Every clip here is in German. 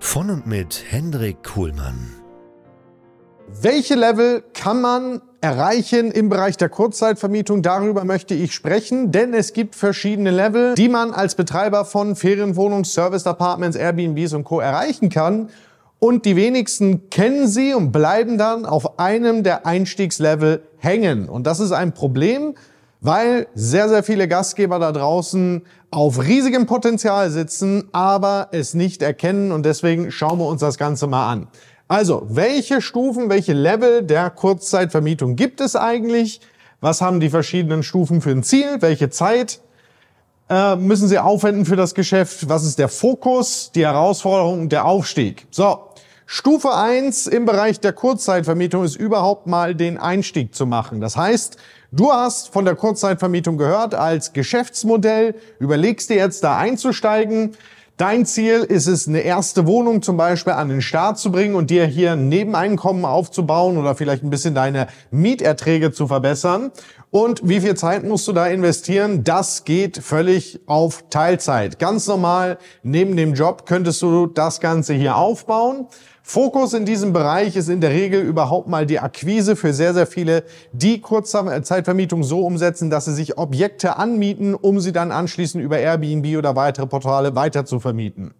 Von und mit Hendrik Kuhlmann. Welche Level kann man erreichen im Bereich der Kurzzeitvermietung? Darüber möchte ich sprechen, denn es gibt verschiedene Level, die man als Betreiber von Ferienwohnungen, Service Apartments, Airbnbs und Co. erreichen kann. Und die wenigsten kennen sie und bleiben dann auf einem der Einstiegslevel hängen. Und das ist ein Problem, weil sehr, sehr viele Gastgeber da draußen auf riesigem Potenzial sitzen, aber es nicht erkennen und deswegen schauen wir uns das Ganze mal an. Also, welche Stufen, welche Level der Kurzzeitvermietung gibt es eigentlich? Was haben die verschiedenen Stufen für ein Ziel? Welche Zeit äh, müssen sie aufwenden für das Geschäft? Was ist der Fokus, die Herausforderung, der Aufstieg? So, Stufe eins im Bereich der Kurzzeitvermietung ist überhaupt mal den Einstieg zu machen. Das heißt, Du hast von der Kurzzeitvermietung gehört als Geschäftsmodell, überlegst dir jetzt da einzusteigen. Dein Ziel ist es, eine erste Wohnung zum Beispiel an den Start zu bringen und dir hier ein Nebeneinkommen aufzubauen oder vielleicht ein bisschen deine Mieterträge zu verbessern. Und wie viel Zeit musst du da investieren? Das geht völlig auf Teilzeit. Ganz normal, neben dem Job könntest du das Ganze hier aufbauen. Fokus in diesem Bereich ist in der Regel überhaupt mal die Akquise für sehr, sehr viele, die Kurzzeitvermietung so umsetzen, dass sie sich Objekte anmieten, um sie dann anschließend über Airbnb oder weitere Portale weiter zu vermieten.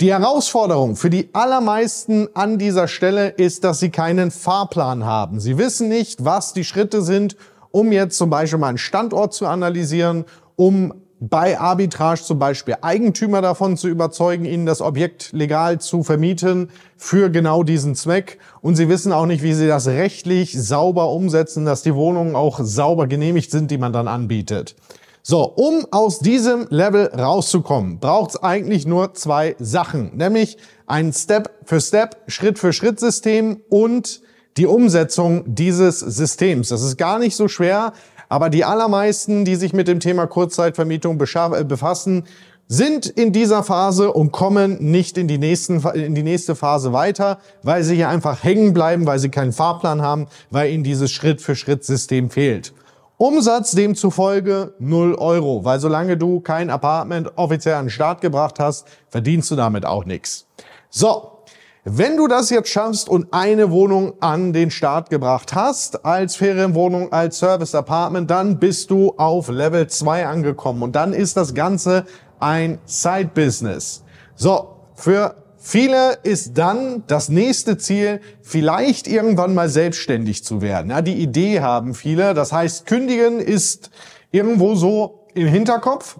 Die Herausforderung für die allermeisten an dieser Stelle ist, dass sie keinen Fahrplan haben. Sie wissen nicht, was die Schritte sind, um jetzt zum Beispiel mal einen Standort zu analysieren, um bei Arbitrage zum Beispiel Eigentümer davon zu überzeugen, ihnen das Objekt legal zu vermieten für genau diesen Zweck. Und sie wissen auch nicht, wie sie das rechtlich sauber umsetzen, dass die Wohnungen auch sauber genehmigt sind, die man dann anbietet. So, um aus diesem Level rauszukommen, braucht es eigentlich nur zwei Sachen, nämlich ein Step-für-Step, Schritt-für-Schritt-System und die Umsetzung dieses Systems. Das ist gar nicht so schwer, aber die allermeisten, die sich mit dem Thema Kurzzeitvermietung äh, befassen, sind in dieser Phase und kommen nicht in die, nächsten, in die nächste Phase weiter, weil sie hier einfach hängen bleiben, weil sie keinen Fahrplan haben, weil ihnen dieses Schritt-für-Schritt-System fehlt. Umsatz demzufolge 0 Euro, weil solange du kein Apartment offiziell an den Start gebracht hast, verdienst du damit auch nichts. So, wenn du das jetzt schaffst und eine Wohnung an den Start gebracht hast, als Ferienwohnung, als Service Apartment, dann bist du auf Level 2 angekommen und dann ist das Ganze ein Side Business. So, für viele ist dann das nächste Ziel, vielleicht irgendwann mal selbstständig zu werden. Ja, die Idee haben viele. Das heißt, kündigen ist irgendwo so im Hinterkopf.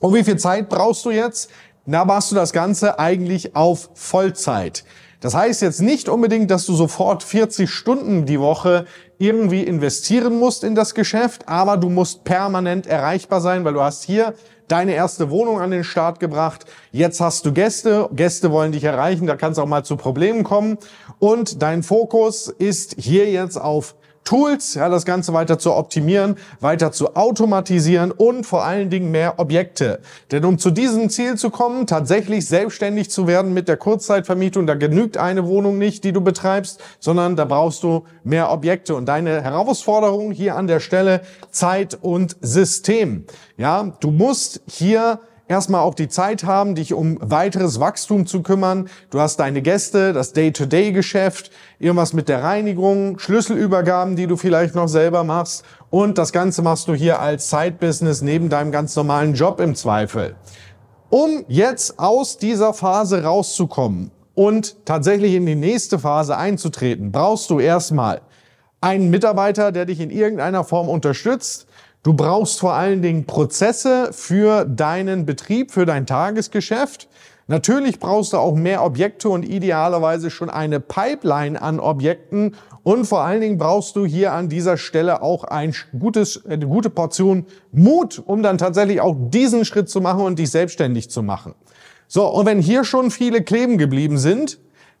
Und wie viel Zeit brauchst du jetzt? Da machst du das Ganze eigentlich auf Vollzeit. Das heißt jetzt nicht unbedingt, dass du sofort 40 Stunden die Woche irgendwie investieren musst in das Geschäft, aber du musst permanent erreichbar sein, weil du hast hier deine erste Wohnung an den Start gebracht. Jetzt hast du Gäste. Gäste wollen dich erreichen. Da kann es auch mal zu Problemen kommen. Und dein Fokus ist hier jetzt auf Tools, ja, das Ganze weiter zu optimieren, weiter zu automatisieren und vor allen Dingen mehr Objekte. Denn um zu diesem Ziel zu kommen, tatsächlich selbstständig zu werden mit der Kurzzeitvermietung, da genügt eine Wohnung nicht, die du betreibst, sondern da brauchst du mehr Objekte. Und deine Herausforderung hier an der Stelle Zeit und System. Ja, du musst hier erstmal auch die Zeit haben, dich um weiteres Wachstum zu kümmern. Du hast deine Gäste, das Day-to-Day-Geschäft, irgendwas mit der Reinigung, Schlüsselübergaben, die du vielleicht noch selber machst. Und das Ganze machst du hier als Side-Business neben deinem ganz normalen Job im Zweifel. Um jetzt aus dieser Phase rauszukommen und tatsächlich in die nächste Phase einzutreten, brauchst du erstmal einen Mitarbeiter, der dich in irgendeiner Form unterstützt. Du brauchst vor allen Dingen Prozesse für deinen Betrieb, für dein Tagesgeschäft. Natürlich brauchst du auch mehr Objekte und idealerweise schon eine Pipeline an Objekten. Und vor allen Dingen brauchst du hier an dieser Stelle auch ein gutes, eine gute Portion Mut, um dann tatsächlich auch diesen Schritt zu machen und dich selbstständig zu machen. So, und wenn hier schon viele kleben geblieben sind,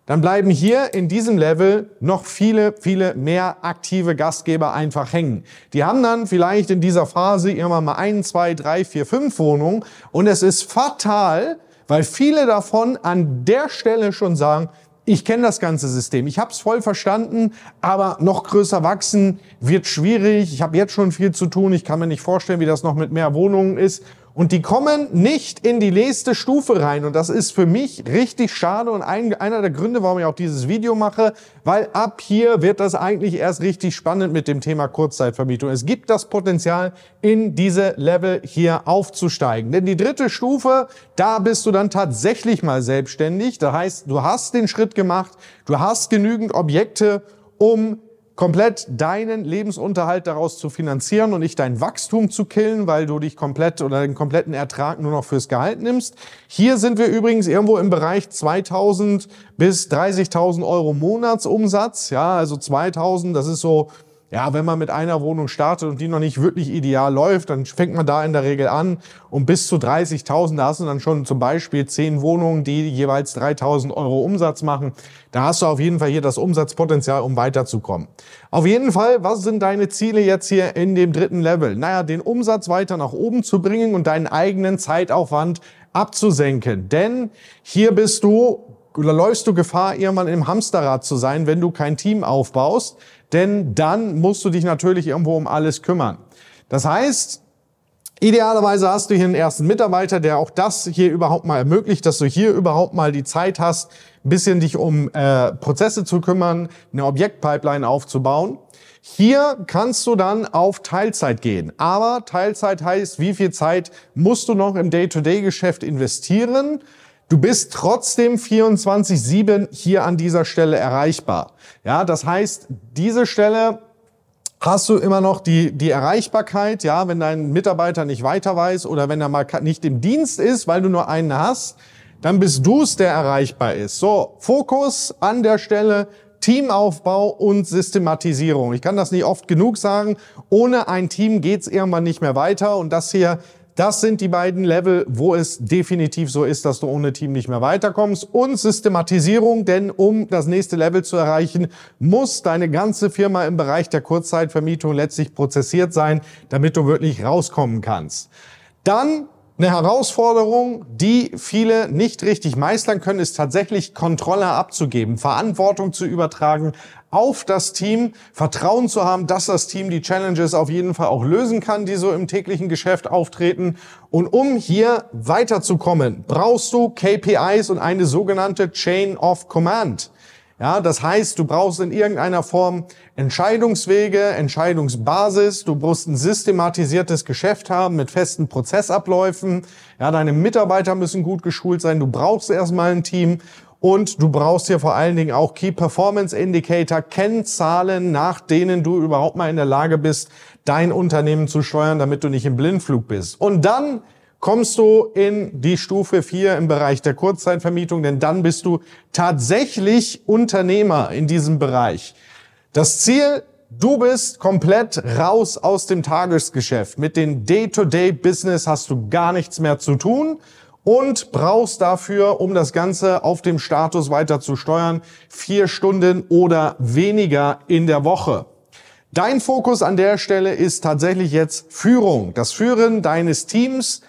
dann bleiben hier in diesem Level noch viele, viele mehr aktive Gastgeber einfach hängen. Die haben dann vielleicht in dieser Phase irgendwann mal ein, zwei, drei, vier, fünf Wohnungen und es ist fatal, weil viele davon an der Stelle schon sagen, ich kenne das ganze System, ich habe es voll verstanden, aber noch größer wachsen wird schwierig. Ich habe jetzt schon viel zu tun, ich kann mir nicht vorstellen, wie das noch mit mehr Wohnungen ist. Und die kommen nicht in die nächste Stufe rein. Und das ist für mich richtig schade und ein, einer der Gründe, warum ich auch dieses Video mache, weil ab hier wird das eigentlich erst richtig spannend mit dem Thema Kurzzeitvermietung. Es gibt das Potenzial, in diese Level hier aufzusteigen. Denn die dritte Stufe, da bist du dann tatsächlich mal selbstständig. Das heißt, du hast den Schritt gemacht, du hast genügend Objekte, um komplett deinen Lebensunterhalt daraus zu finanzieren und nicht dein Wachstum zu killen, weil du dich komplett oder den kompletten Ertrag nur noch fürs Gehalt nimmst. Hier sind wir übrigens irgendwo im Bereich 2000 bis 30.000 Euro Monatsumsatz. Ja, also 2000, das ist so ja, wenn man mit einer Wohnung startet und die noch nicht wirklich ideal läuft, dann fängt man da in der Regel an. Und bis zu 30.000, da hast du dann schon zum Beispiel 10 Wohnungen, die jeweils 3.000 Euro Umsatz machen. Da hast du auf jeden Fall hier das Umsatzpotenzial, um weiterzukommen. Auf jeden Fall, was sind deine Ziele jetzt hier in dem dritten Level? Naja, den Umsatz weiter nach oben zu bringen und deinen eigenen Zeitaufwand abzusenken. Denn hier bist du oder läufst du Gefahr, irgendwann im Hamsterrad zu sein, wenn du kein Team aufbaust denn dann musst du dich natürlich irgendwo um alles kümmern. Das heißt, idealerweise hast du hier einen ersten Mitarbeiter, der auch das hier überhaupt mal ermöglicht, dass du hier überhaupt mal die Zeit hast, ein bisschen dich um äh, Prozesse zu kümmern, eine Objektpipeline aufzubauen. Hier kannst du dann auf Teilzeit gehen. Aber Teilzeit heißt, wie viel Zeit musst du noch im Day-to-Day-Geschäft investieren? Du bist trotzdem 24-7 hier an dieser Stelle erreichbar. Ja, das heißt, diese Stelle hast du immer noch die, die Erreichbarkeit, ja, wenn dein Mitarbeiter nicht weiter weiß oder wenn er mal nicht im Dienst ist, weil du nur einen hast, dann bist du es, der erreichbar ist. So, Fokus an der Stelle, Teamaufbau und Systematisierung. Ich kann das nicht oft genug sagen. Ohne ein Team geht's irgendwann nicht mehr weiter. Und das hier das sind die beiden Level, wo es definitiv so ist, dass du ohne Team nicht mehr weiterkommst. Und Systematisierung, denn um das nächste Level zu erreichen, muss deine ganze Firma im Bereich der Kurzzeitvermietung letztlich prozessiert sein, damit du wirklich rauskommen kannst. Dann eine Herausforderung, die viele nicht richtig meistern können, ist tatsächlich Kontrolle abzugeben, Verantwortung zu übertragen auf das Team, Vertrauen zu haben, dass das Team die Challenges auf jeden Fall auch lösen kann, die so im täglichen Geschäft auftreten. Und um hier weiterzukommen, brauchst du KPIs und eine sogenannte Chain of Command. Ja, das heißt, du brauchst in irgendeiner Form Entscheidungswege, Entscheidungsbasis. Du musst ein systematisiertes Geschäft haben mit festen Prozessabläufen. Ja, deine Mitarbeiter müssen gut geschult sein. Du brauchst erstmal ein Team und du brauchst hier vor allen Dingen auch Key Performance Indicator, Kennzahlen, nach denen du überhaupt mal in der Lage bist, dein Unternehmen zu steuern, damit du nicht im Blindflug bist. Und dann kommst du in die Stufe 4 im Bereich der Kurzzeitvermietung, denn dann bist du tatsächlich Unternehmer in diesem Bereich. Das Ziel, du bist komplett raus aus dem Tagesgeschäft. Mit dem Day-to-Day-Business hast du gar nichts mehr zu tun und brauchst dafür, um das Ganze auf dem Status weiter zu steuern, vier Stunden oder weniger in der Woche. Dein Fokus an der Stelle ist tatsächlich jetzt Führung, das Führen deines Teams,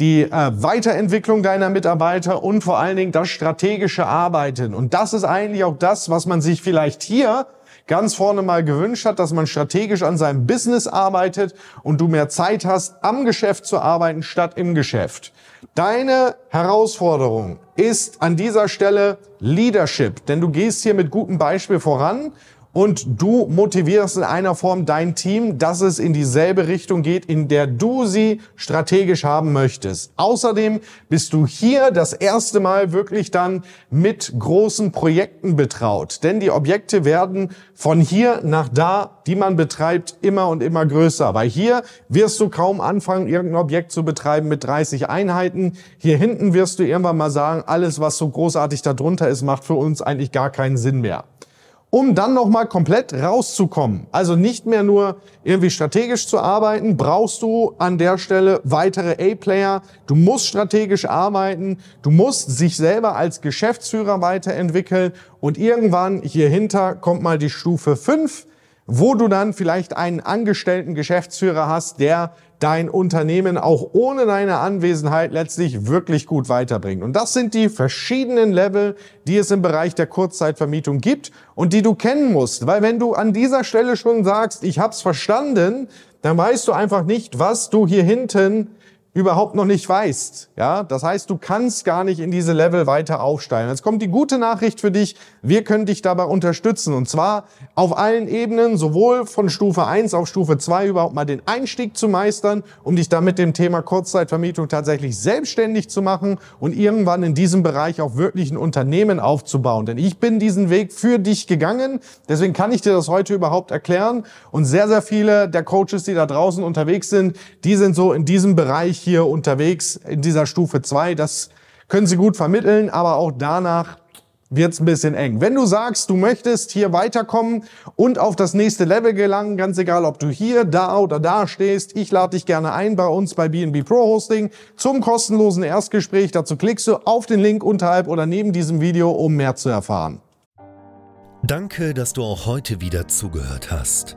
die äh, Weiterentwicklung deiner Mitarbeiter und vor allen Dingen das strategische Arbeiten. Und das ist eigentlich auch das, was man sich vielleicht hier ganz vorne mal gewünscht hat, dass man strategisch an seinem Business arbeitet und du mehr Zeit hast, am Geschäft zu arbeiten statt im Geschäft. Deine Herausforderung ist an dieser Stelle Leadership, denn du gehst hier mit gutem Beispiel voran und du motivierst in einer Form dein Team, dass es in dieselbe Richtung geht, in der du sie strategisch haben möchtest. Außerdem bist du hier das erste Mal wirklich dann mit großen Projekten betraut, denn die Objekte werden von hier nach da, die man betreibt, immer und immer größer. Weil hier wirst du kaum anfangen, irgendein Objekt zu betreiben mit 30 Einheiten. Hier hinten wirst du irgendwann mal sagen, alles, was so großartig darunter ist, macht für uns eigentlich gar keinen Sinn mehr um dann nochmal komplett rauszukommen. Also nicht mehr nur irgendwie strategisch zu arbeiten, brauchst du an der Stelle weitere A-Player. Du musst strategisch arbeiten, du musst sich selber als Geschäftsführer weiterentwickeln und irgendwann hierhinter kommt mal die Stufe 5 wo du dann vielleicht einen angestellten Geschäftsführer hast, der dein Unternehmen auch ohne deine Anwesenheit letztlich wirklich gut weiterbringt. Und das sind die verschiedenen Level, die es im Bereich der Kurzzeitvermietung gibt und die du kennen musst. Weil wenn du an dieser Stelle schon sagst, ich hab's verstanden, dann weißt du einfach nicht, was du hier hinten überhaupt noch nicht weißt. Ja, das heißt, du kannst gar nicht in diese Level weiter aufsteigen. Jetzt kommt die gute Nachricht für dich. Wir können dich dabei unterstützen. Und zwar auf allen Ebenen, sowohl von Stufe 1 auf Stufe 2 überhaupt mal den Einstieg zu meistern, um dich dann mit dem Thema Kurzzeitvermietung tatsächlich selbstständig zu machen und irgendwann in diesem Bereich auch wirklich ein Unternehmen aufzubauen. Denn ich bin diesen Weg für dich gegangen. Deswegen kann ich dir das heute überhaupt erklären. Und sehr, sehr viele der Coaches, die da draußen unterwegs sind, die sind so in diesem Bereich hier unterwegs in dieser Stufe 2. Das können Sie gut vermitteln, aber auch danach wird es ein bisschen eng. Wenn du sagst, du möchtest hier weiterkommen und auf das nächste Level gelangen, ganz egal, ob du hier, da oder da stehst, ich lade dich gerne ein bei uns bei BNB Pro Hosting zum kostenlosen Erstgespräch. Dazu klickst du auf den Link unterhalb oder neben diesem Video, um mehr zu erfahren. Danke, dass du auch heute wieder zugehört hast.